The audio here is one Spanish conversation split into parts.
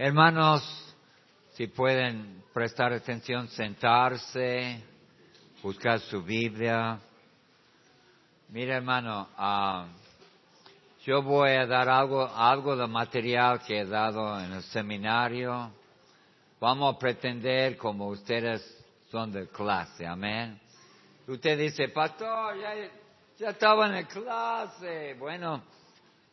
Hermanos, si pueden prestar atención, sentarse, buscar su Biblia. Mira, hermano, ah, yo voy a dar algo, algo de material que he dado en el seminario. Vamos a pretender como ustedes son de clase, amén. Usted dice, pastor, ya, ya estaba en la clase. Bueno,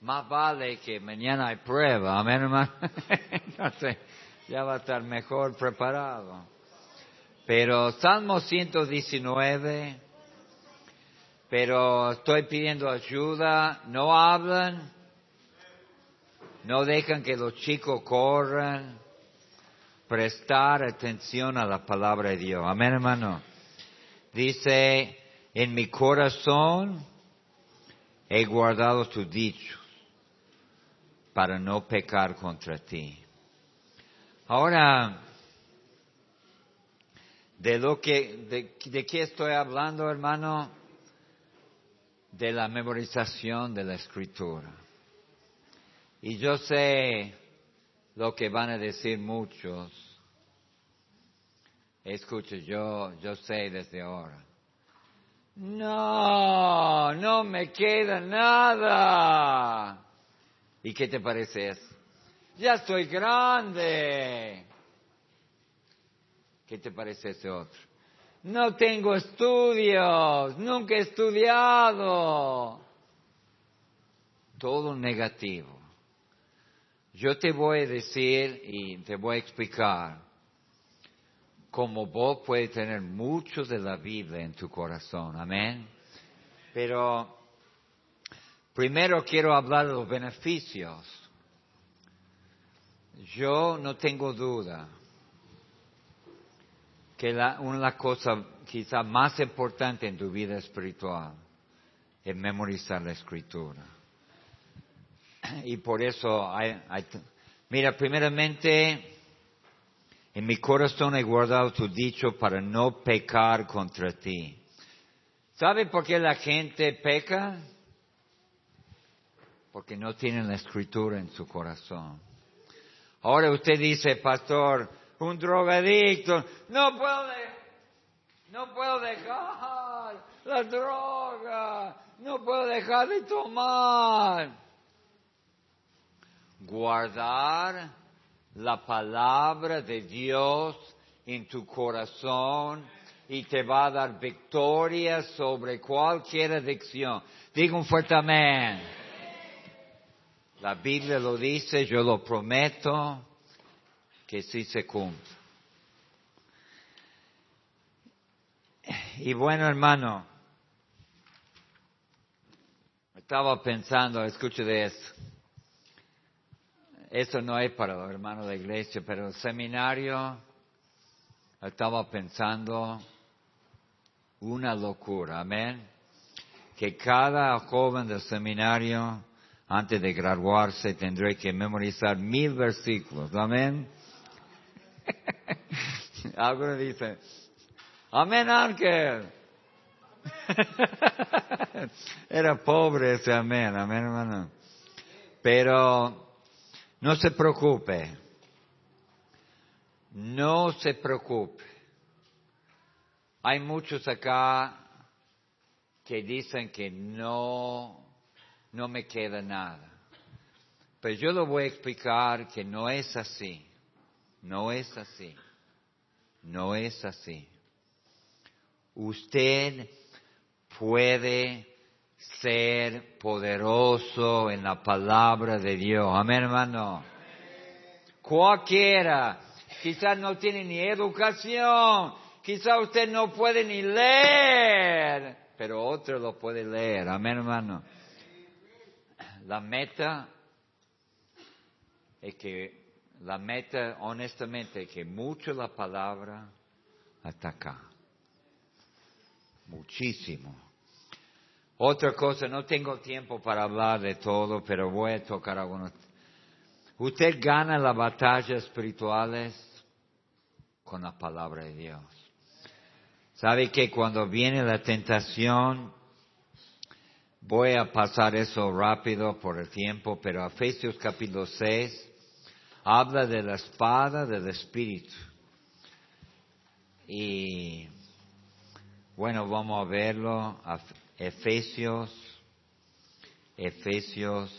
más vale que mañana hay prueba, amén, hermano. Entonces, ya va a estar mejor preparado. Pero Salmo 119, pero estoy pidiendo ayuda, no hablan, no dejan que los chicos corran, prestar atención a la palabra de Dios. Amén, hermano. Dice, en mi corazón he guardado tus dichos para no pecar contra ti. Ahora, de lo que, de, de qué estoy hablando, hermano, de la memorización de la escritura. Y yo sé lo que van a decir muchos. Escuche, yo, yo sé desde ahora. No, no me queda nada. ¿Y qué te parece eso? Ya estoy grande. ¿Qué te parece ese otro? No tengo estudios, nunca he estudiado. Todo negativo. Yo te voy a decir y te voy a explicar cómo vos puedes tener mucho de la Biblia en tu corazón. Amén. Pero primero quiero hablar de los beneficios. Yo no tengo duda que la, una cosa quizá más importante en tu vida espiritual es memorizar la escritura. Y por eso, hay, mira, primeramente, en mi corazón he guardado tu dicho para no pecar contra ti. ¿Sabe por qué la gente peca? Porque no tienen la escritura en su corazón. Ahora usted dice, pastor, un drogadicto, no puedo, no puedo dejar la droga, no puedo dejar de tomar. Guardar la palabra de Dios en tu corazón y te va a dar victoria sobre cualquier adicción. Diga un fuerte amén. La Biblia lo dice, yo lo prometo que sí se cumple. Y bueno, hermano, estaba pensando, escuche de eso. Eso no es para los hermanos de la iglesia, pero el seminario, estaba pensando una locura, amén. Que cada joven del seminario, antes de graduarse, tendrá que memorizar mil versículos, amén. Algunos dicen, amén Ángel. Era pobre ese amén, amén hermano. Pero no se preocupe. No se preocupe. Hay muchos acá que dicen que no, no me queda nada. Pero yo lo voy a explicar que no es así. No es así. No es así. Usted puede ser poderoso en la palabra de Dios. Amén, hermano. Cualquiera. Quizás no tiene ni educación. Quizás usted no puede ni leer. Pero otro lo puede leer. Amén, hermano. La meta es que la meta, honestamente, que mucho la palabra hasta acá. Muchísimo. Otra cosa, no tengo tiempo para hablar de todo, pero voy a tocar algunos. Usted gana las batallas espirituales con la palabra de Dios. ¿Sabe que cuando viene la tentación, voy a pasar eso rápido por el tiempo, pero Efesios capítulo 6, habla de la espada del Espíritu. Y bueno, vamos a verlo. Efesios, Efesios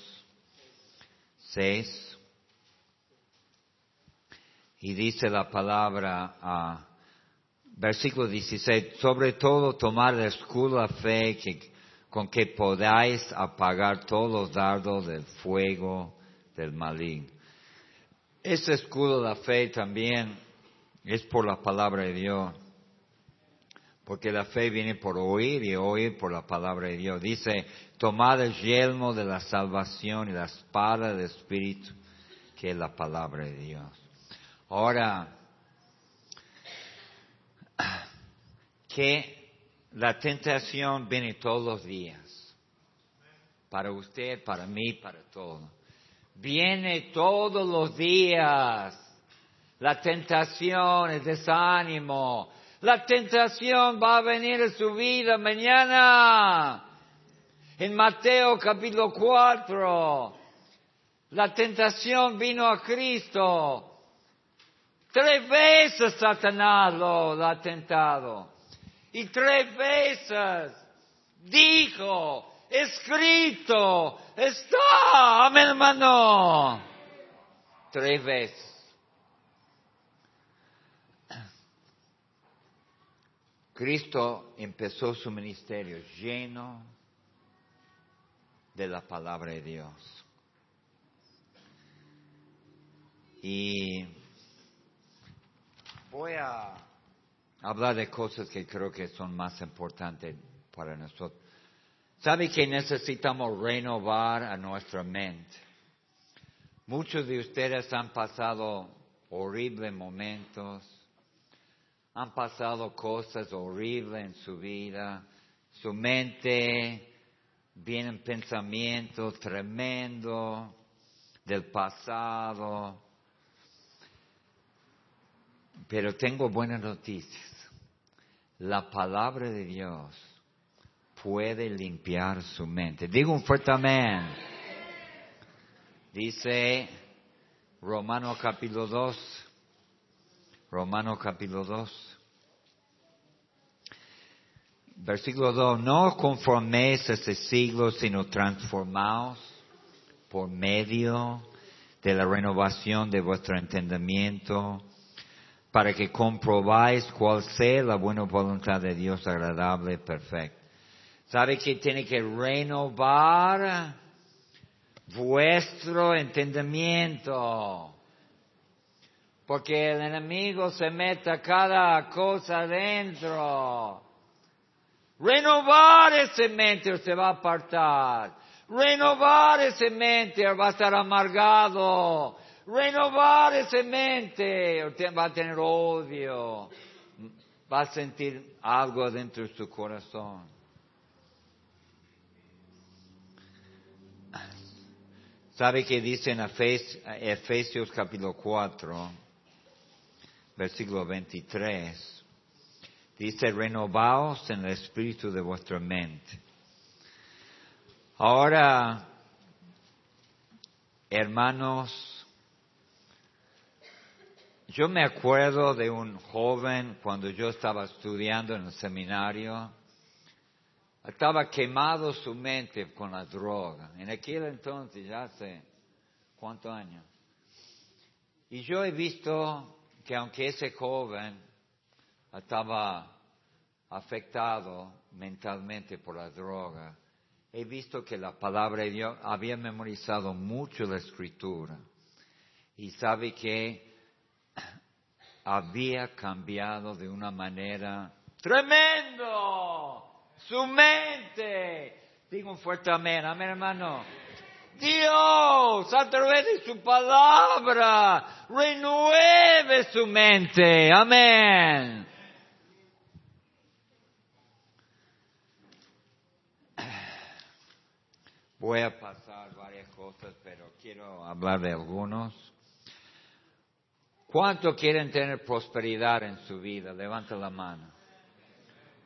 6. Y dice la palabra, a versículo 16, sobre todo tomar el escudo de fe con que podáis apagar todos los dardos del fuego del maligno. Ese escudo de fe también es por la palabra de Dios. Porque la fe viene por oír y oír por la palabra de Dios. Dice, tomad el yelmo de la salvación y la espada del Espíritu, que es la palabra de Dios. Ahora, que la tentación viene todos los días. Para usted, para mí, para todos. Viene todos los días. La tentación, el desánimo. La tentación va a venir a su vida mañana. En Mateo capítulo 4, la tentación vino a Cristo. Tres veces Satanás lo, ha tentado. Y tres veces dijo, escrito, está, amén hermano. Tres veces. Cristo empezó su ministerio lleno de la palabra de Dios. Y voy a hablar de cosas que creo que son más importantes para nosotros. ¿Sabe que necesitamos renovar a nuestra mente? Muchos de ustedes han pasado horribles momentos han pasado cosas horribles en su vida, su mente vienen pensamientos tremendos del pasado. Pero tengo buenas noticias. La palabra de Dios puede limpiar su mente. Digo un fuerte amén. Dice Romano capítulo 2, Romano capítulo 2. Versículo 2. No conforméis a este siglo, sino transformaos por medio de la renovación de vuestro entendimiento, para que comprobáis cuál sea la buena voluntad de Dios agradable y perfecta. ¿Sabe que tiene que renovar vuestro entendimiento? porque el enemigo se mete cada cosa adentro. Renovar ese mente usted va a apartar. Renovar ese mente va a estar amargado. Renovar ese mente va a tener odio. Va a sentir algo dentro de su corazón. ¿Sabe qué dice en Efesios capítulo 4? versículo 23, dice, renovaos en el espíritu de vuestra mente. Ahora, hermanos, yo me acuerdo de un joven cuando yo estaba estudiando en el seminario, estaba quemado su mente con la droga. En aquel entonces, ya hace cuántos años. Y yo he visto que aunque ese joven estaba afectado mentalmente por la droga, he visto que la palabra de Dios había memorizado mucho la escritura y sabe que había cambiado de una manera tremendo su mente. Digo un fuerte amén, amén hermano. Dios, a través de su palabra, renueve su mente. Amén. Voy a pasar varias cosas, pero quiero hablar de algunos. ¿Cuánto quieren tener prosperidad en su vida? Levanta la mano.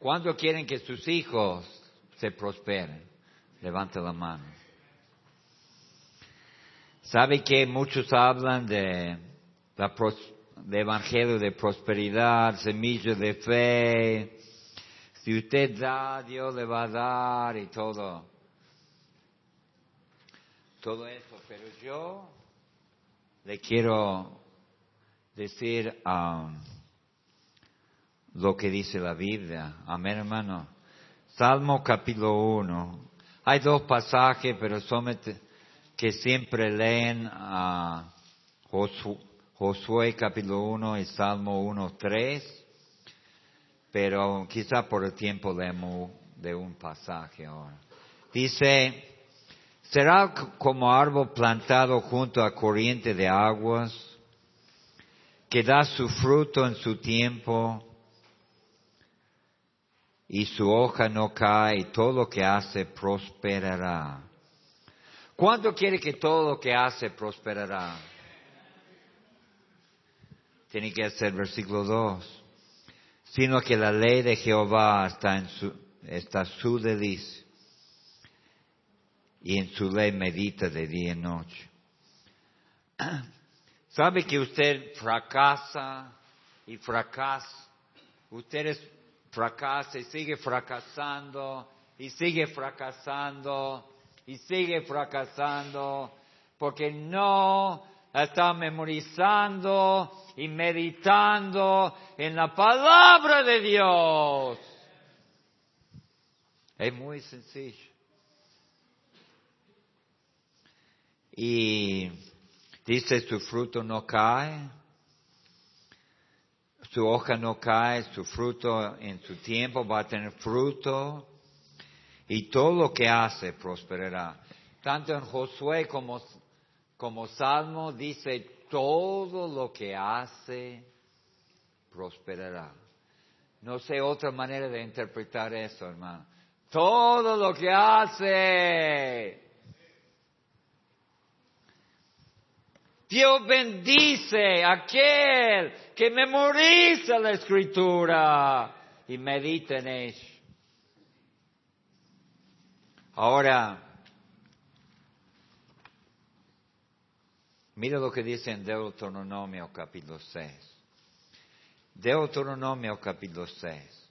¿Cuánto quieren que sus hijos se prosperen? Levanta la mano. Sabe que muchos hablan de, la de evangelio de prosperidad, semilla de fe. Si usted da, Dios le va a dar y todo. Todo eso. Pero yo le quiero decir um, lo que dice la Biblia. Amén, hermano. Salmo capítulo 1. Hay dos pasajes, pero son que siempre leen a Josué, capítulo 1 y Salmo 1, 3. Pero quizá por el tiempo leemos de un pasaje ahora. Dice, será como árbol plantado junto a corriente de aguas, que da su fruto en su tiempo, y su hoja no cae, todo lo que hace prosperará. ¿Cuánto quiere que todo lo que hace prosperará? Tiene que ser versículo 2. Sino que la ley de Jehová está en su, está su delicia. Y en su ley medita de día y noche. ¿Sabe que usted fracasa y fracasa? Usted fracasa y sigue fracasando y sigue fracasando y sigue fracasando porque no está memorizando y meditando en la palabra de Dios. Es muy sencillo. Y dice su fruto no cae su hoja no cae, su fruto en su tiempo va a tener fruto y todo lo que hace prosperará. Tanto en Josué como, como Salmo dice, todo lo que hace prosperará. No sé otra manera de interpretar eso, hermano. Todo lo que hace Dios bendice aquel que memoriza la escritura y medita en ella. Ahora, mira lo que dice en Deuteronomio capítulo 6. Deuteronomio capítulo 6.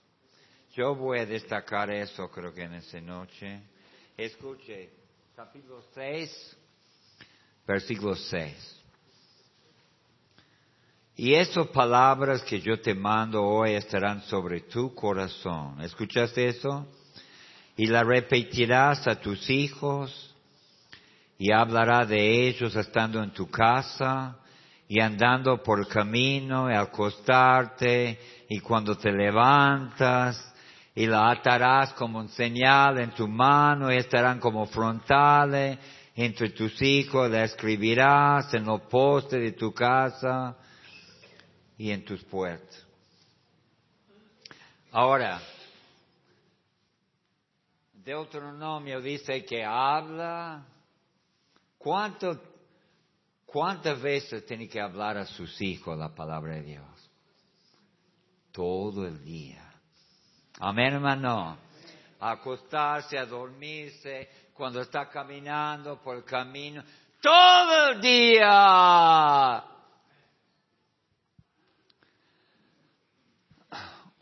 Yo voy a destacar eso creo que en esa noche. Escuche, capítulo 6, versículo 6. Y esas palabras que yo te mando hoy estarán sobre tu corazón. ¿Escuchaste eso? Y la repetirás a tus hijos y hablará de ellos estando en tu casa y andando por el camino y al acostarte y cuando te levantas y la atarás como un señal en tu mano y estarán como frontales entre tus hijos, la escribirás en los postes de tu casa y en tus puertas. Ahora, Deuteronomio dice que habla. ¿Cuánto, ¿Cuántas veces tiene que hablar a sus hijos la palabra de Dios? Todo el día. Amén, hermano. Acostarse, a dormirse, cuando está caminando por el camino. Todo el día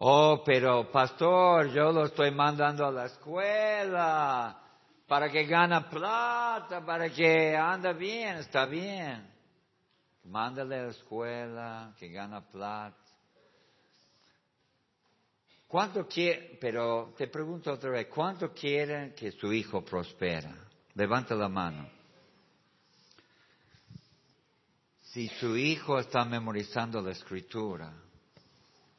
Oh, pero pastor, yo lo estoy mandando a la escuela para que gane plata, para que anda bien, está bien. Mándale a la escuela, que gana plata. ¿Cuánto quiere, pero te pregunto otra vez, ¿cuánto quieren que su hijo prospera? Levanta la mano. Si su hijo está memorizando la escritura,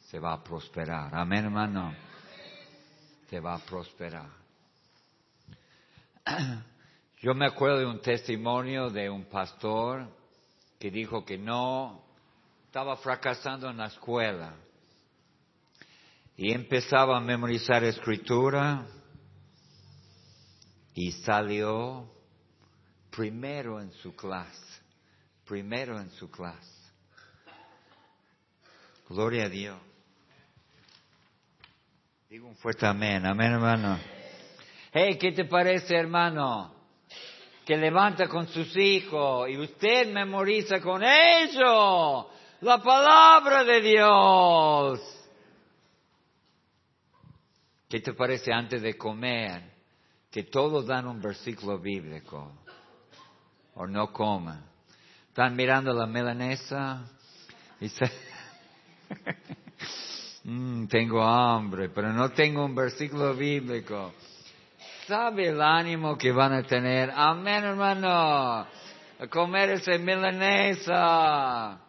se va a prosperar. Amén, hermano. Se va a prosperar. Yo me acuerdo de un testimonio de un pastor que dijo que no estaba fracasando en la escuela y empezaba a memorizar escritura y salió primero en su clase, primero en su clase. Gloria a Dios. Digo un fuerte amén, amén hermano. Hey, ¿qué te parece hermano? que levanta con sus hijos y usted memoriza con ellos la palabra de Dios. ¿Qué te parece antes de comer? Que todos dan un versículo bíblico. O no coman. Están mirando la melanesa y se... Mm, tengo hambre, pero no tengo un versículo bíblico. ¿Sabe el ánimo que van a tener? Amén, hermano. A comer ese milanesa.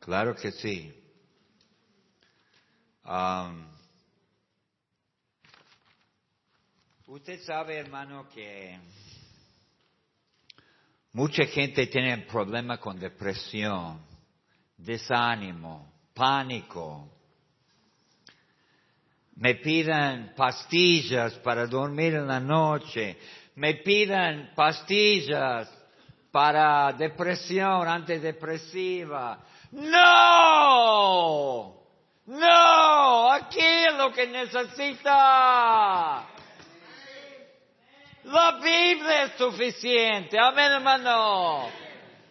Claro que sí. Um, usted sabe, hermano, que mucha gente tiene problemas con depresión, desánimo, pánico me pidan pastillas para dormir en la noche, me pidan pastillas para depresión antidepresiva. No, no, aquí es lo que necesita. La Biblia es suficiente. Amén, hermano.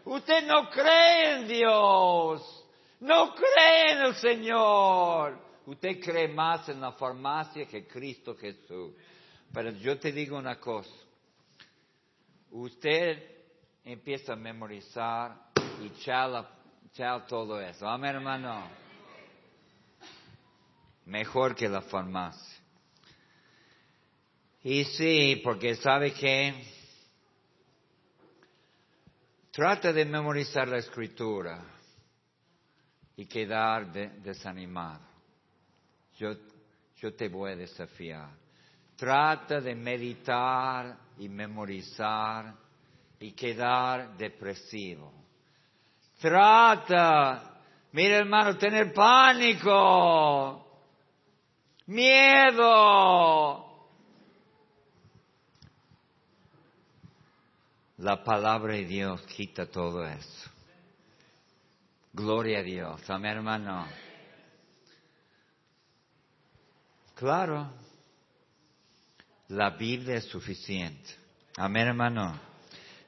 Usted no cree en Dios. No cree en el Señor. Usted cree más en la farmacia que Cristo Jesús. Pero yo te digo una cosa. Usted empieza a memorizar y chala, todo eso. Amén, hermano. Mejor que la farmacia. Y sí, porque sabe que trata de memorizar la escritura y quedar desanimado yo, yo te voy a desafiar. Trata de meditar y memorizar y quedar depresivo. Trata, mira hermano, tener pánico, miedo. La palabra de Dios quita todo eso. Gloria a Dios. Amén, hermano. Claro, la Biblia es suficiente. Amén, hermano.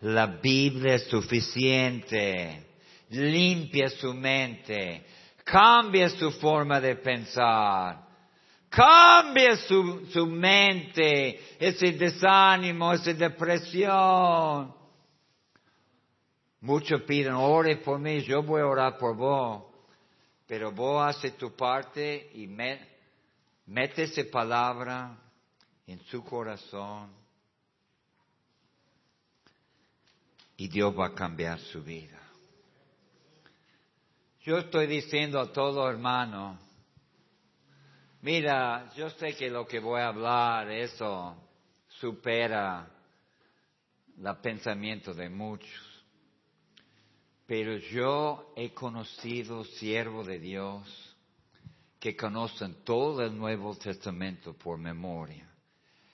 La Biblia es suficiente. Limpia su mente. Cambia su forma de pensar. Cambia su, su mente, ese desánimo, esa depresión. Muchos piden, ore por mí, yo voy a orar por vos. Pero vos haces tu parte y me, Mete esa palabra en su corazón y Dios va a cambiar su vida. Yo estoy diciendo a todo hermano, mira, yo sé que lo que voy a hablar, eso supera el pensamiento de muchos, pero yo he conocido siervo de Dios que conocen todo el Nuevo Testamento por memoria.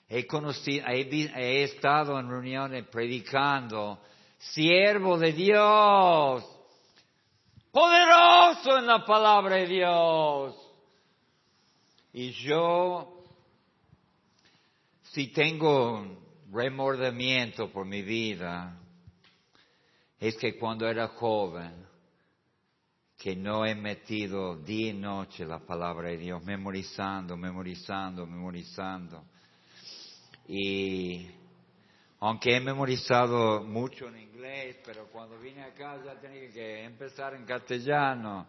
He conocido, he, estado en reuniones predicando, siervo de Dios, poderoso en la palabra de Dios. Y yo, si tengo remordimiento por mi vida, es que cuando era joven, que no he metido día y noche la palabra de Dios, memorizando, memorizando, memorizando. Y aunque he memorizado mucho en inglés, pero cuando vine acá ya tenía que empezar en castellano.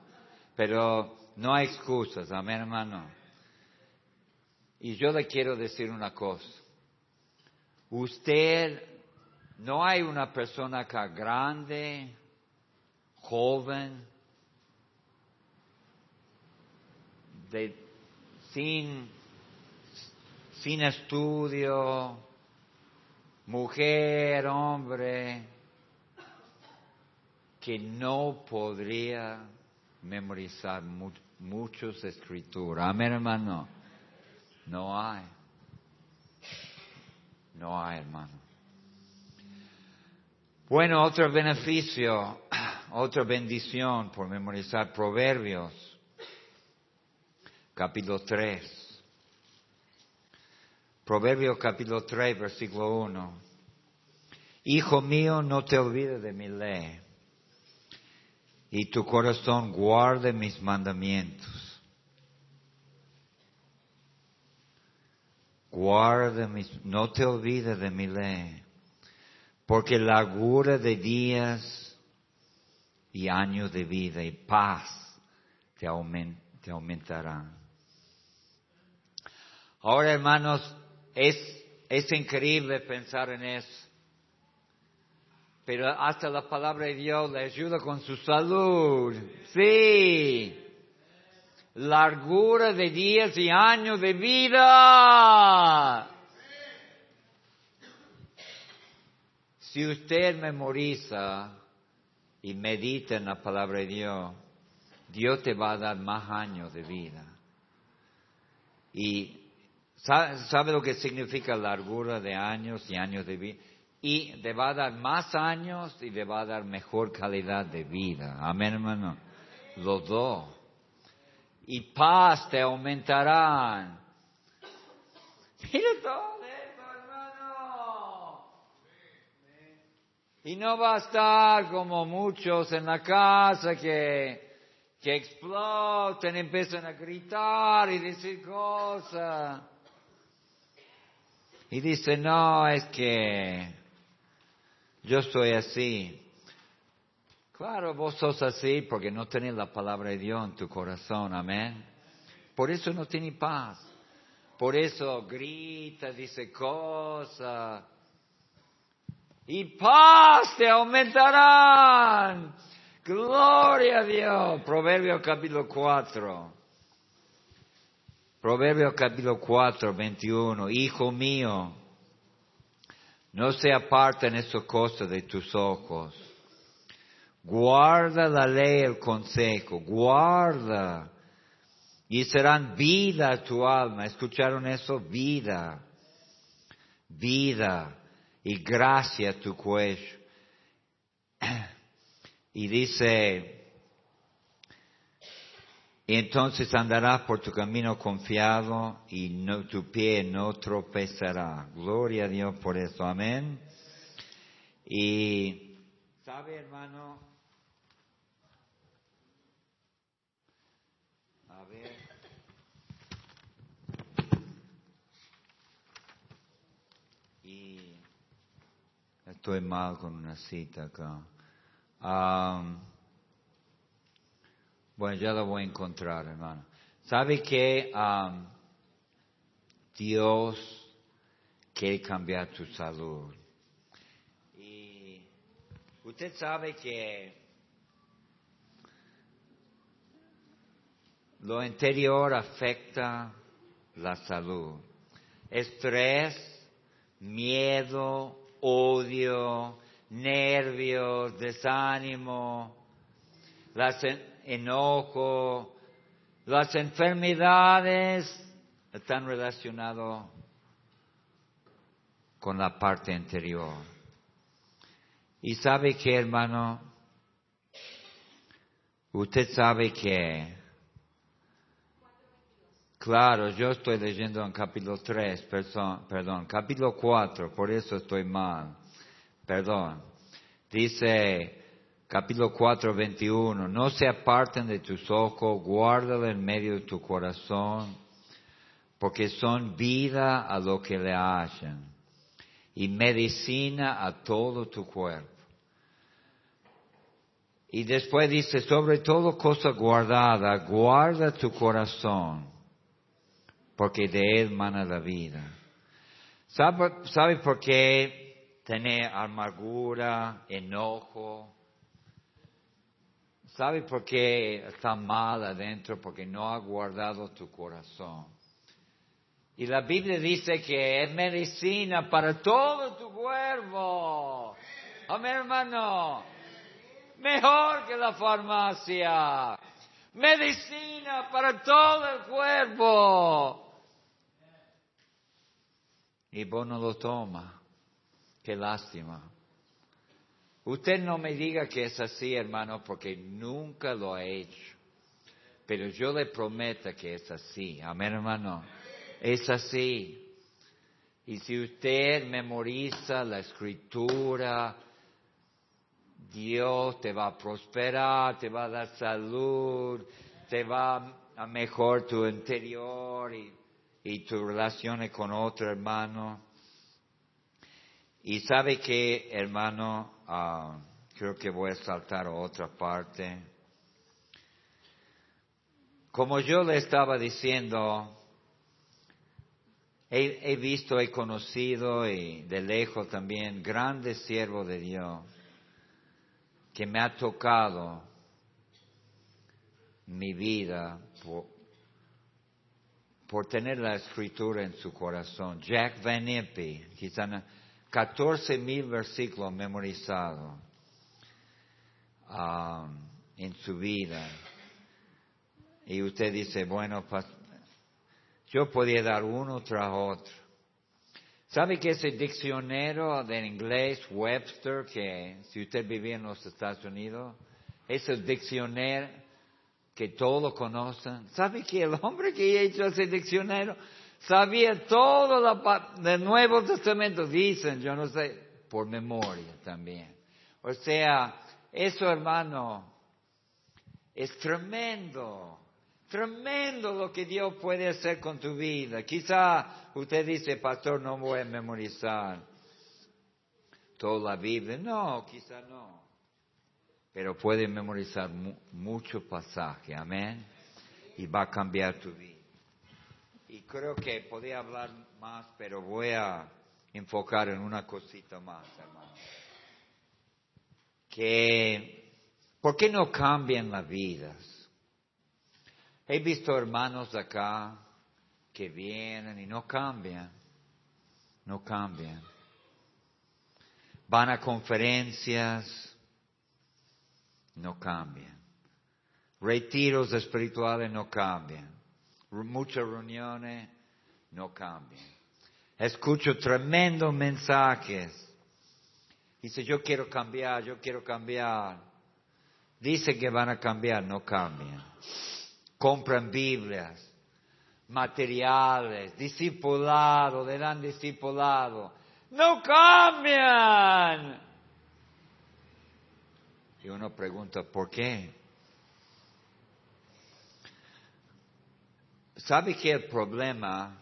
Pero no hay excusas, amén hermano. Y yo le quiero decir una cosa. Usted, no hay una persona acá grande, joven, sin, sin estudio, mujer, hombre, que no podría memorizar muchos escrituras. Amén, hermano. No hay. No hay, hermano. Bueno, otro beneficio, otra bendición por memorizar proverbios capítulo 3. Proverbio capítulo 3, versículo 1. Hijo mío, no te olvides de mi ley, y tu corazón guarde mis mandamientos. Guarde mis, no te olvides de mi ley, porque largura de días y años de vida y paz te, aumentarán. Ahora, hermanos, es, es increíble pensar en eso. Pero hasta la palabra de Dios le ayuda con su salud. Sí. Largura de días y años de vida. Si usted memoriza y medita en la palabra de Dios, Dios te va a dar más años de vida. Y ¿sabe, lo que significa largura de años y años de vida? y te va a dar más años y te va a dar mejor calidad de vida. Amén, hermano. Los dos. Y paz te aumentarán. Mira todo esto, hermano. Y no va a estar como muchos en la casa que, que explotan, empiezan a gritar y decir cosas. Y dice, no, es que yo soy así. Claro, vos sos así porque no tenés la palabra de Dios en tu corazón, amén. Por eso no tienes paz. Por eso grita, dice cosas. Y paz te aumentarán. Gloria a Dios. Proverbio capítulo 4. Proverbio capítulo 4, 21. Hijo mío, no se aparten esas cosas de tus ojos. Guarda la ley, el consejo, guarda. Y serán vida a tu alma. ¿Escucharon eso? Vida. Vida y gracia a tu cuello. Y dice, y entonces andarás por tu camino confiado y no, tu pie no tropezará. Gloria a Dios por eso. Amén. Y, ¿sabe hermano? A ver. Y estoy mal con una cita acá. Um, bueno, ya lo voy a encontrar, hermano. ¿Sabe que Dios quiere cambiar tu salud? Y usted sabe que lo interior afecta la salud. Estrés, miedo, odio, nervios, desánimo, las enojo, las enfermedades están relacionadas con la parte anterior. Y sabe que, hermano, usted sabe que, claro, yo estoy leyendo en capítulo 3, perdón, capítulo 4, por eso estoy mal, perdón. Dice, capítulo 4, 21, no se aparten de tus ojos, guárdalo en medio de tu corazón, porque son vida a lo que le hacen y medicina a todo tu cuerpo. Y después dice, sobre todo cosa guardada, guarda tu corazón, porque de él mana la vida. ¿Sabe, sabe por qué tener amargura, enojo, ¿Sabe por qué está mal adentro? Porque no ha guardado tu corazón. Y la Biblia dice que es medicina para todo tu cuerpo. Amén, hermano. Mejor que la farmacia. Medicina para todo el cuerpo. Y vos no lo tomas. Qué lástima. Usted no me diga que es así, hermano, porque nunca lo ha hecho. Pero yo le prometo que es así. Amén, hermano. Es así. Y si usted memoriza la escritura, Dios te va a prosperar, te va a dar salud, te va a mejorar tu interior y, y tu relaciones con otro hermano. Y sabe que, hermano, ah, creo que voy a saltar a otra parte. Como yo le estaba diciendo, he, he visto, he conocido y de lejos también grandes siervos de Dios que me ha tocado mi vida por, por tener la escritura en su corazón. Jack Van Impe, quizá 14 mil versículos memorizados um, en su vida. Y usted dice, bueno, yo podía dar uno tras otro. ¿Sabe que ese diccionario de inglés Webster, que si usted vivía en los Estados Unidos, ese diccionario que todos conocen, ¿sabe que el hombre que hizo ese diccionario sabía todo el Nuevo Testamento? Dicen, yo no sé, por memoria también. O sea, eso hermano, es tremendo. Tremendo lo que Dios puede hacer con tu vida. Quizá usted dice, pastor, no voy a memorizar toda la Biblia. No, quizá no. Pero puede memorizar mucho pasaje, amén. Y va a cambiar tu vida. Y creo que podía hablar más, pero voy a enfocar en una cosita más, hermano. Que, ¿por qué no cambian las vidas? He visto hermanos acá que vienen y no cambian, no cambian. Van a conferencias, no cambian. Retiros espirituales no cambian. Muchas reuniones no cambian. Escucho tremendos mensajes. Dice, yo quiero cambiar, yo quiero cambiar. Dice que van a cambiar, no cambian compran Biblias, materiales, discipulado, le dan discipulado. No cambian. Y uno pregunta, ¿por qué? ¿Sabe que el problema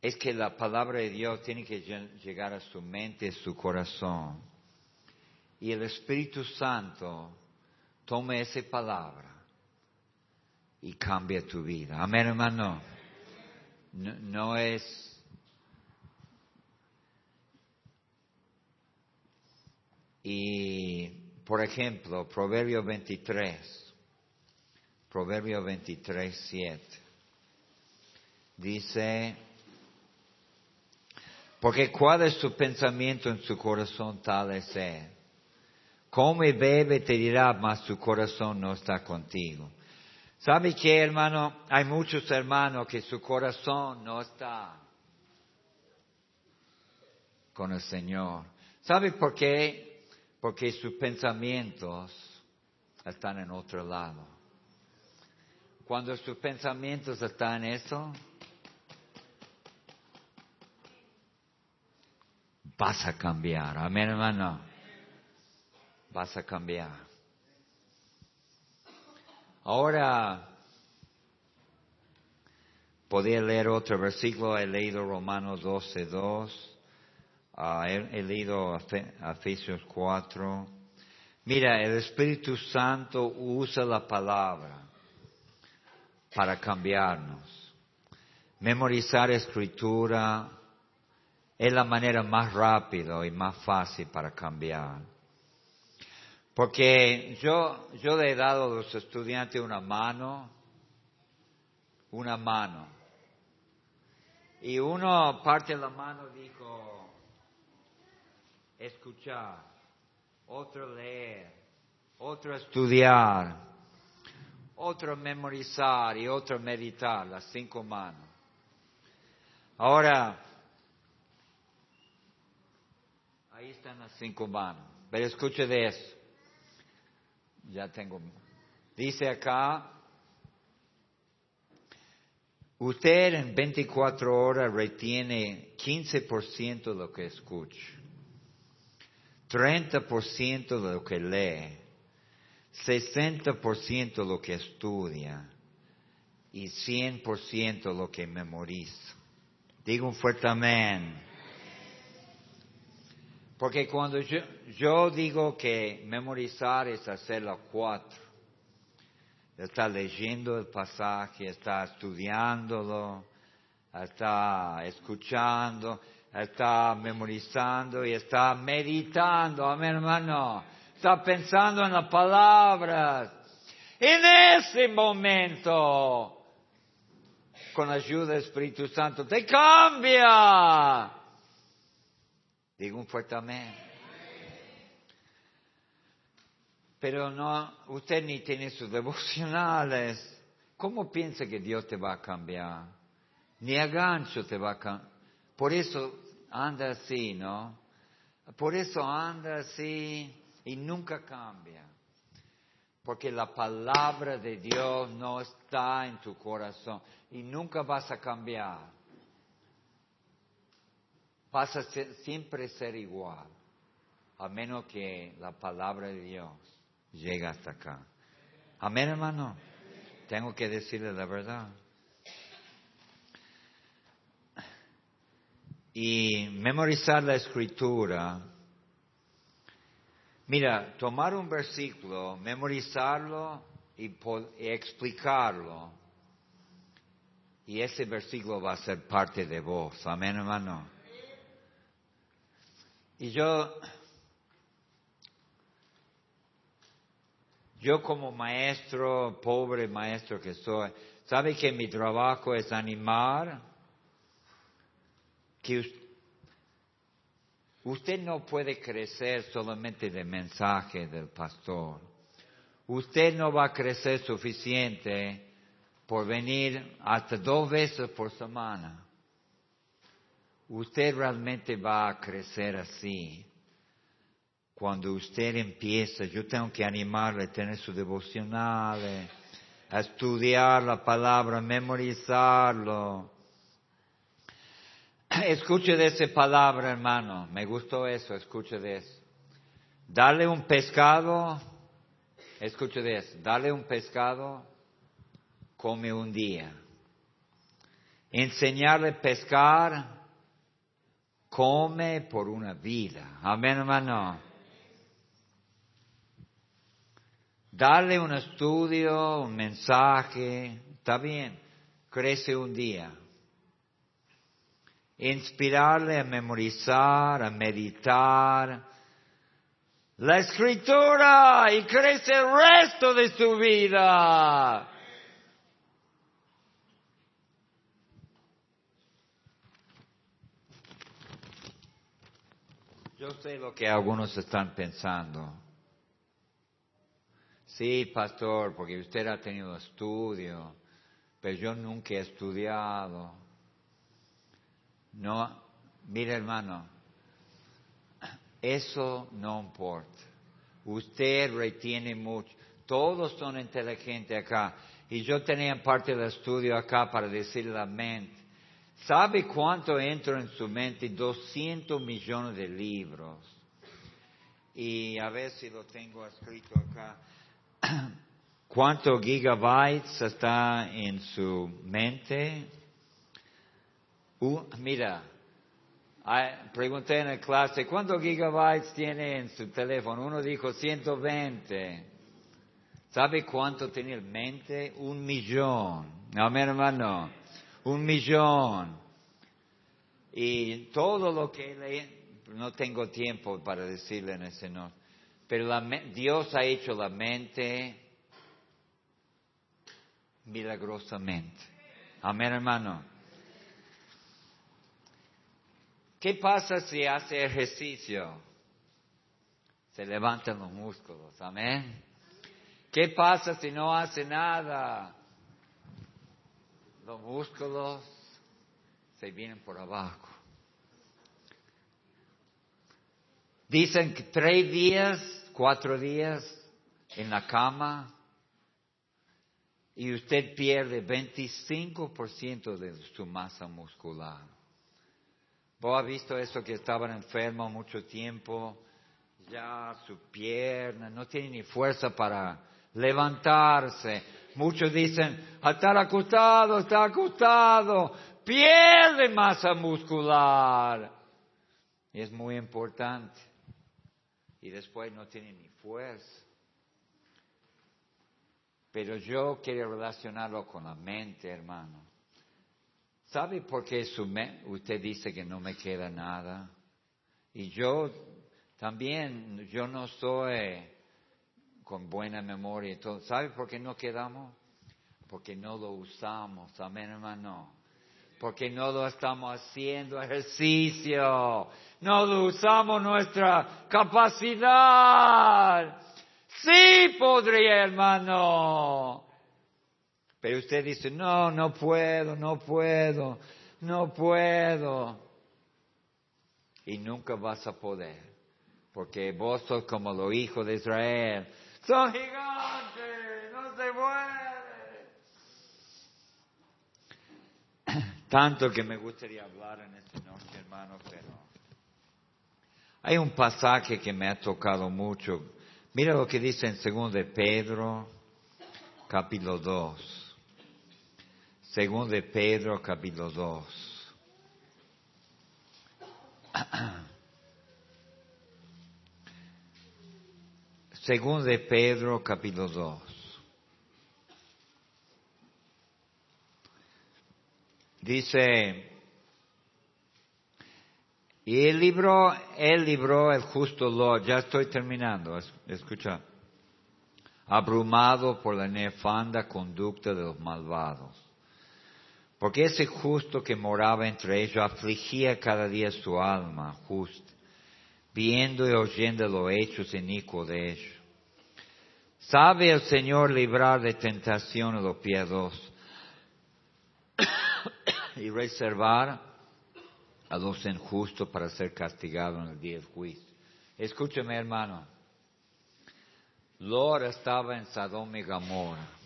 es que la palabra de Dios tiene que llegar a su mente, a su corazón? Y el Espíritu Santo tome esa palabra y cambia tu vida. Amén, hermano. No, no es... Y, por ejemplo, Proverbio 23, Proverbio 23, 7, dice, porque cuál es su pensamiento en su corazón, tal es él. Come y bebe te dirá, mas su corazón no está contigo. ¿Sabe qué, hermano? Hay muchos hermanos que su corazón no está con el Señor. ¿Sabe por qué? Porque sus pensamientos están en otro lado. Cuando sus pensamientos están en eso, vas a cambiar. Amén, hermano vas a cambiar. Ahora, podía leer otro versículo, he leído Romanos 12, 2, uh, he, he, leído Efesios 4. Mira, el Espíritu Santo usa la palabra para cambiarnos. Memorizar escritura es la manera más rápida y más fácil para cambiar. Porque yo, yo le he dado a los estudiantes una mano, una mano. Y uno parte de la mano dijo, escuchar, otro leer, otro estudiar, otro memorizar y otro meditar, las cinco manos. Ahora, ahí están las cinco manos. Pero escuche de eso ya tengo. Dice acá, Usted en 24 horas retiene 15% de lo que escucha, 30% de lo que lee, 60% de lo que estudia y 100% lo que memoriza. Digo un fuerte amén. Porque cuando yo, yo digo que memorizar es hacerlo cuatro, está leyendo el pasaje, está estudiándolo, está escuchando, está memorizando y está meditando, amén hermano, está pensando en las palabras. En ese momento, con la ayuda del Espíritu Santo, te cambia. Digo un fuerte amén. pero no, usted ni tiene sus devocionales. ¿Cómo piensa que Dios te va a cambiar? Ni a gancho te va a cambiar. Por eso anda así, ¿no? Por eso anda así y nunca cambia. Porque la palabra de Dios no está en tu corazón y nunca vas a cambiar. Vas a siempre ser igual, a menos que la palabra de Dios llega hasta acá. Amén, hermano. Tengo que decirle la verdad. Y memorizar la escritura. Mira, tomar un versículo, memorizarlo y, explicarlo. Y ese versículo va a ser parte de vos. Amén, hermano. Y yo Yo como maestro, pobre maestro que soy, ¿sabe que mi trabajo es animar? Que usted no puede crecer solamente de mensaje del pastor. Usted no va a crecer suficiente por venir hasta dos veces por semana. Usted realmente va a crecer así cuando usted empieza, yo tengo que animarle a tener su devocional, a estudiar la palabra, a memorizarlo. Escuche de esa palabra, hermano. Me gustó eso, escuche de eso. Dale un pescado, escuche de eso. Dale un pescado, come un día. Enseñarle a pescar, come por una vida. Amén, hermano. Darle un estudio, un mensaje, está bien, crece un día. Inspirarle a memorizar, a meditar la escritura y crece el resto de su vida. Yo sé lo que algunos están pensando. Sí, pastor, porque usted ha tenido estudio, pero yo nunca he estudiado. No, mire hermano, eso no importa. Usted retiene mucho. Todos son inteligentes acá. Y yo tenía parte del estudio acá para decir la mente. ¿Sabe cuánto entra en su mente? 200 millones de libros. Y a ver si lo tengo escrito acá. ¿Cuántos gigabytes está en su mente? Mira, pregunté en la clase, ¿cuántos gigabytes tiene en su teléfono? Uno dijo 120. ¿Sabe cuánto tiene en mente? Un millón. Amén, hermano. Un millón. Y todo lo que le, no tengo tiempo para decirle en ese no. Pero Dios ha hecho la mente milagrosamente. Amén, hermano. ¿Qué pasa si hace ejercicio? Se levantan los músculos. Amén. ¿Qué pasa si no hace nada? Los músculos se vienen por abajo. Dicen que tres días, cuatro días en la cama y usted pierde 25% de su masa muscular. ¿Vos has visto eso que estaban enfermos mucho tiempo? Ya su pierna no tiene ni fuerza para levantarse. Muchos dicen, a estar acostado, está acostado, pierde masa muscular. Es muy importante. Y después no tiene ni fuerza. Pero yo quiero relacionarlo con la mente, hermano. ¿Sabe por qué su usted dice que no me queda nada? Y yo también, yo no soy con buena memoria y todo. ¿Sabe por qué no quedamos? Porque no lo usamos. Amén, hermano. Porque no lo estamos haciendo ejercicio. No lo usamos nuestra capacidad. Sí podría, hermano. Pero usted dice, no, no puedo, no puedo, no puedo. Y nunca vas a poder, porque vos sos como los hijos de Israel. Son gigantes, no se puede. Tanto que me gustaría hablar en esta noche, hermano, pero hay un pasaje que me ha tocado mucho Mira lo que dice en 2 de Pedro, capítulo 2. 2 de Pedro, capítulo 2. Según de Pedro, capítulo 2. Dice, y él libró, él libró el justo Lord, ya estoy terminando, escucha, abrumado por la nefanda conducta de los malvados. Porque ese justo que moraba entre ellos afligía cada día su alma justa, viendo y oyendo los hechos inicuos de ellos. ¿Sabe el Señor librar de tentación a los piadosos y reservar a los injustos para ser castigados en el día del juicio. Escúcheme, hermano. Lord estaba en Sodoma y Gomorra.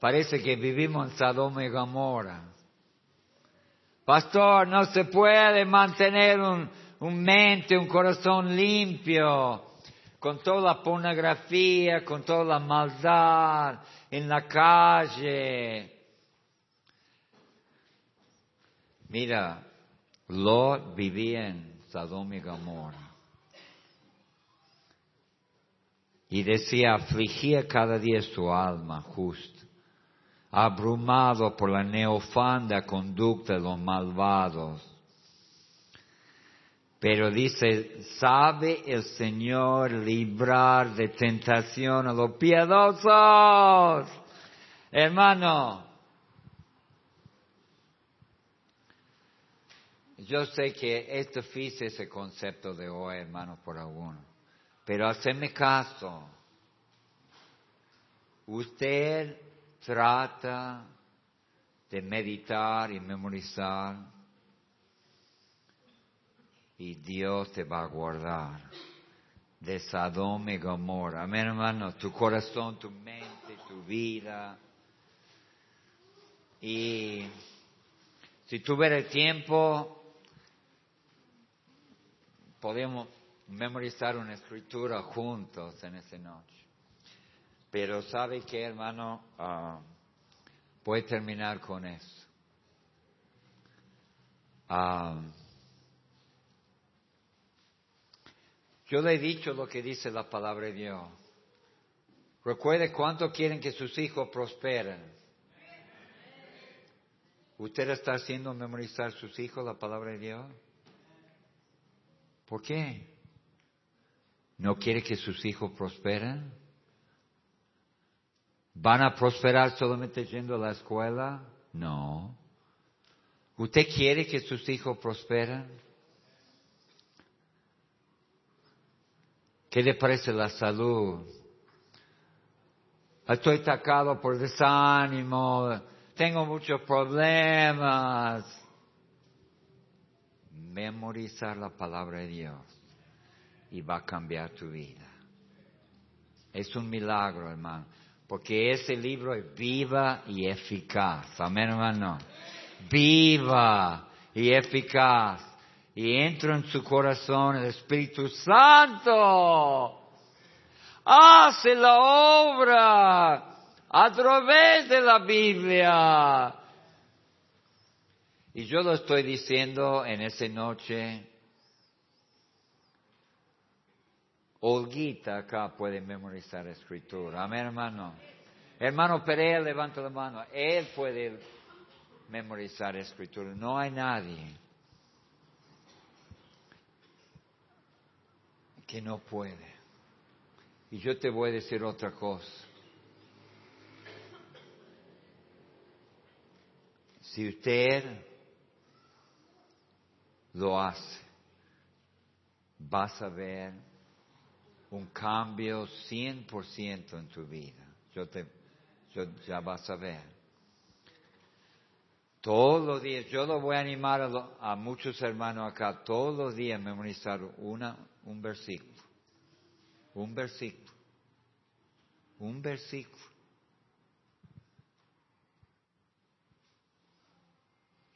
Parece que vivimos en Sodoma y Gomorra. Pastor, no se puede mantener un, un mente, un corazón limpio con toda la pornografía, con toda la maldad en la calle Mira, Lot vivía en Sodoma y Gomorra. Y decía, afligía cada día su alma justa, abrumado por la neofanda conducta de los malvados. Pero dice, ¿sabe el Señor librar de tentación a los piadosos? Hermano, Yo sé que es difícil ese concepto de hoy, hermano, por alguno. Pero haceme caso. Usted trata de meditar y memorizar y Dios te va a guardar de Sodoma y Gomorra. Amén, hermano, tu corazón, tu mente, tu vida. Y si tuviera tiempo, podemos memorizar una escritura juntos en esa noche. Pero sabe que, hermano, uh, voy a terminar con eso. Ah, yo le he dicho lo que dice la palabra de Dios. Recuerde cuánto quieren que sus hijos prosperen. ¿Usted está haciendo memorizar sus hijos la palabra de Dios? ¿Por qué? ¿No quiere que sus hijos prosperen? ¿Van a prosperar solamente yendo a la escuela? No. ¿Usted quiere que sus hijos prosperen? ¿Qué le parece la salud? Estoy atacado por desánimo, tengo muchos problemas memorizar la palabra de Dios y va a cambiar tu vida. Es un milagro, hermano. Porque ese libro es viva y eficaz. Amén, hermano. Viva y eficaz. Y entra en su corazón el Espíritu Santo. Hace la obra a través de la Biblia. Y yo lo estoy diciendo en esa noche. Olguita acá puede memorizar escritura. Amén, hermano. Hermano Perea, levanta la mano. Él puede memorizar escritura. No hay nadie que no puede. Y yo te voy a decir otra cosa. Si usted lo hace, vas a ver un cambio 100% en tu vida. Yo te, yo, ya vas a ver. Todos los días, yo lo voy a animar a, a muchos hermanos acá, todos los días memorizar una, un versículo. Un versículo. Un versículo.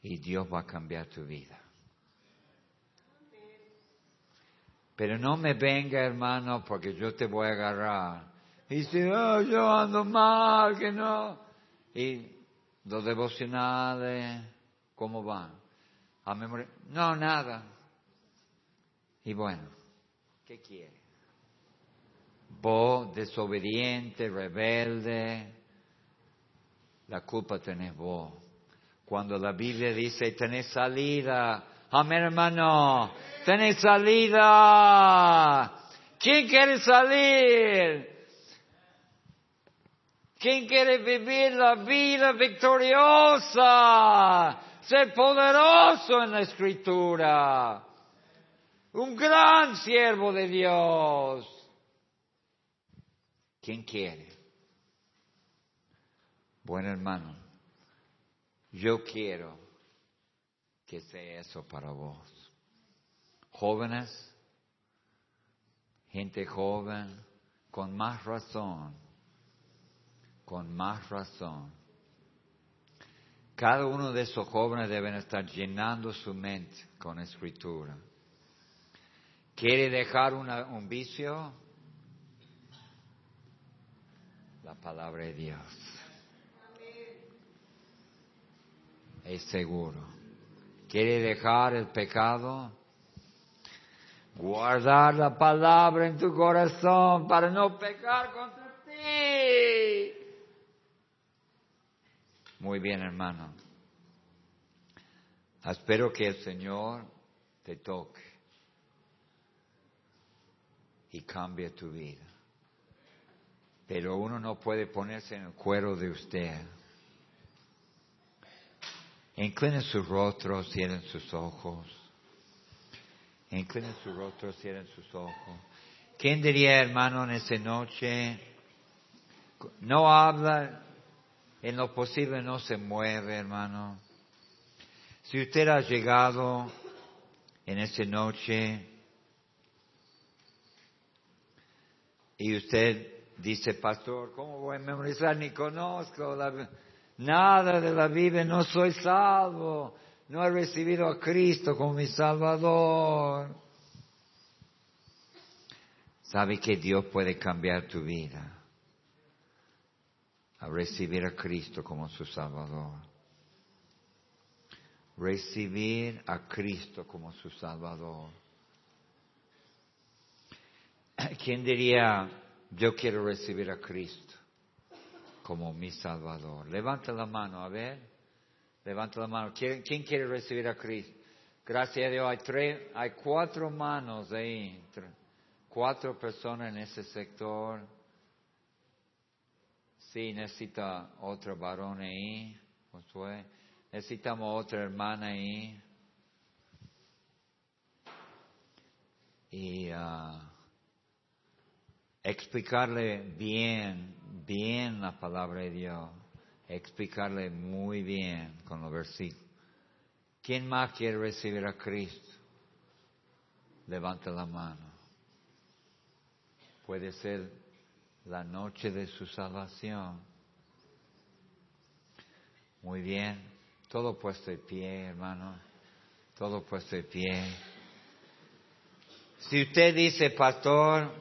Y Dios va a cambiar tu vida. Pero no me venga, hermano, porque yo te voy a agarrar. Y si oh, yo ando mal, que no. Y los devocionales, ¿cómo van? A memoria. No, nada. Y bueno, ¿qué quiere? Vos, desobediente, rebelde, la culpa tenés vos. Cuando la Biblia dice, tenés salida, amén hermano, tenés salida. ¿Quién quiere salir? ¿Quién quiere vivir la vida victoriosa? Ser poderoso en la escritura. Un gran siervo de Dios. ¿Quién quiere? Bueno, hermano, yo quiero que sea eso para vos jóvenes, gente joven, con más razón, con más razón. Cada uno de esos jóvenes deben estar llenando su mente con escritura. ¿Quiere dejar un vicio? La palabra de Dios. Es seguro. ¿Quiere dejar el pecado? Guardar la palabra en tu corazón para no pecar contra ti. Muy bien, hermano. Espero que el Señor te toque y cambie tu vida. Pero uno no puede ponerse en el cuero de usted. Inclinen su rostro, cierren sus ojos. Inclinen su rostro, cierren sus ojos. ¿Quién diría, hermano, en esa noche? No habla, en lo posible no se mueve, hermano. Si usted ha llegado en esa noche y usted dice, pastor, ¿cómo voy a memorizar? Ni conozco nada de la Biblia, no soy salvo no he recibido a Cristo como mi Salvador. Sabe que Dios puede cambiar tu vida a recibir a Cristo como su Salvador. Recibir a Cristo como su Salvador. ¿Quién diría, yo quiero recibir a Cristo como mi Salvador? Levanta la mano, a ver. Levanta la mano. ¿Quién, quiere recibir a Cristo? Gracias a Dios hay tres, hay cuatro manos ahí, cuatro personas en ese sector. Sí, necesita otro varón ahí, Necesitamos otra hermana ahí. Y uh, explicarle bien, bien la palabra de Dios explicarle muy bien con los versículos. ¿Quién más quiere recibir a Cristo? Levanta la mano. Puede ser la noche de su salvación. Muy bien, todo puesto de pie, hermano, todo puesto de pie. Si usted dice, pastor,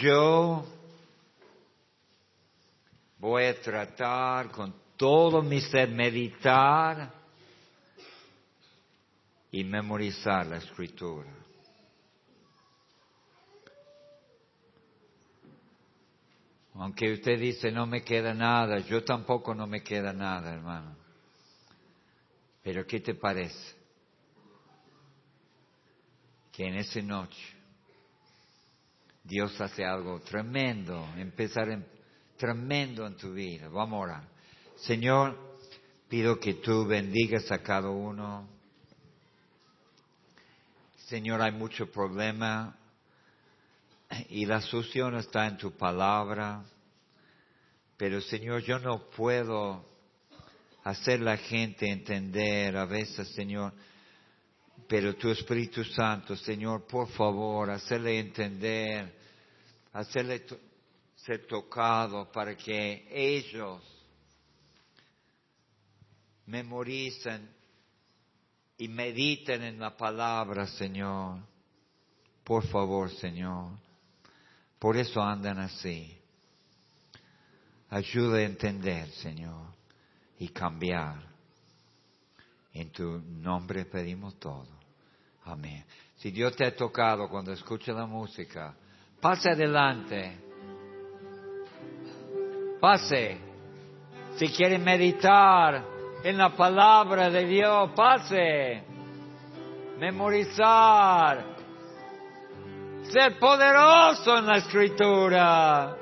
yo voy a tratar con todo mi ser, meditar y memorizar la escritura. Aunque usted dice no me queda nada, yo tampoco no me queda nada, hermano. Pero ¿qué te parece? Que en esa noche Dios hace algo tremendo, empezar en, tremendo en tu vida. Vamos a orar. Señor, pido que tú bendigas a cada uno. Señor, hay mucho problema y la solución está en tu palabra. Pero Señor, yo no puedo hacer la gente entender a veces, Señor, pero tu Espíritu Santo, Señor, por favor, hacerle entender, hacerle ser tocado para que ellos memoricen y mediten en la palabra, Señor. Por favor, Señor. Por eso andan así. Ayuda a entender, Señor, y cambiar. En tu nombre pedimos todo. Amén. Si Dios te ha tocado cuando escucha la música, pase adelante. Pase. Si quiere meditar en la palabra de Dios, pase. Memorizar ser poderoso en la escritura.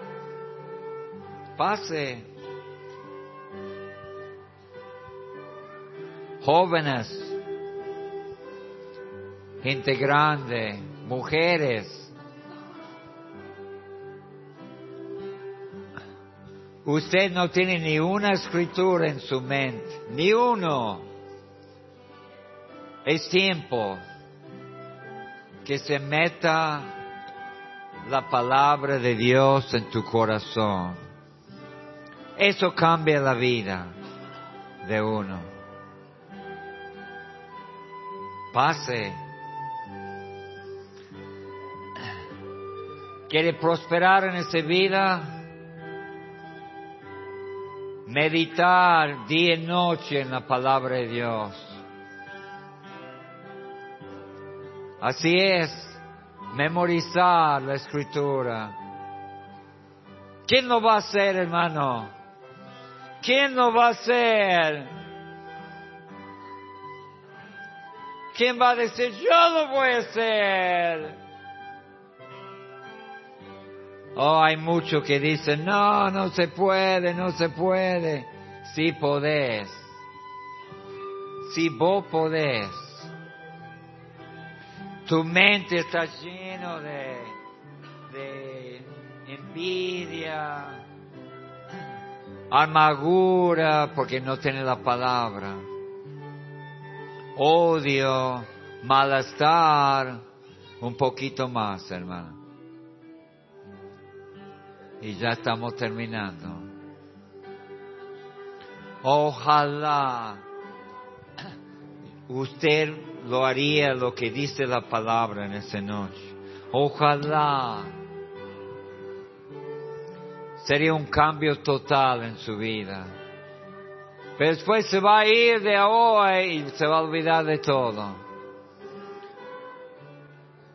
Pase. Jóvenes, gente grande, mujeres. Usted no tiene ni una escritura en su mente, ni uno. Es tiempo que se meta la palabra de Dios en tu corazón. Eso cambia la vida de uno. Pase. ¿Quiere prosperar en esa vida? Meditar día y noche en la palabra de Dios. Así es memorizar la escritura. ¿Quién lo va a hacer, hermano? ¿Quién lo va a hacer? ¿Quién va a decir, yo lo voy a hacer? Oh, hay muchos que dicen, no, no se puede, no se puede. Sí podés. Si vos podés. Tu mente está lleno de, de envidia, amargura porque no tiene la palabra, odio, malestar, un poquito más, hermano. Y ya estamos terminando. Ojalá usted lo haría lo que dice la palabra en esa noche. Ojalá sería un cambio total en su vida. Pero después se va a ir de ahora y se va a olvidar de todo.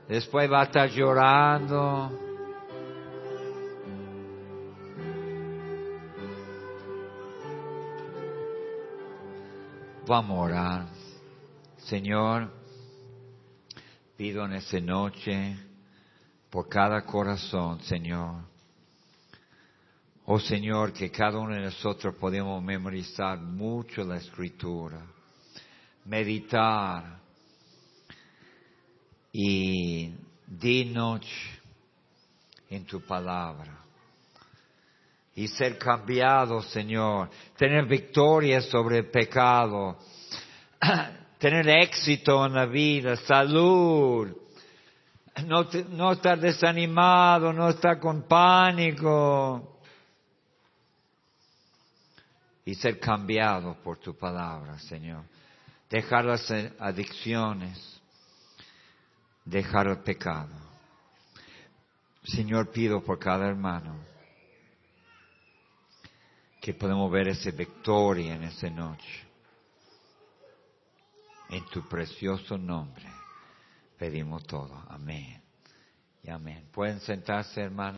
Después va a estar llorando. Vamos a orar. Señor, pido en esta noche por cada corazón, Señor. Oh Señor, que cada uno de nosotros podemos memorizar mucho la escritura, meditar y di noche en tu palabra y ser cambiado, Señor, tener victoria sobre el pecado, tener éxito en la vida, salud, no, no estar desanimado, no estar con pánico. Y ser cambiado por tu palabra, Señor. Dejar las adicciones, dejar el pecado. Señor, pido por cada hermano que podamos ver esa victoria en esa noche. En tu precioso nombre pedimos todo. Amén. Y amén. Pueden sentarse, hermanos.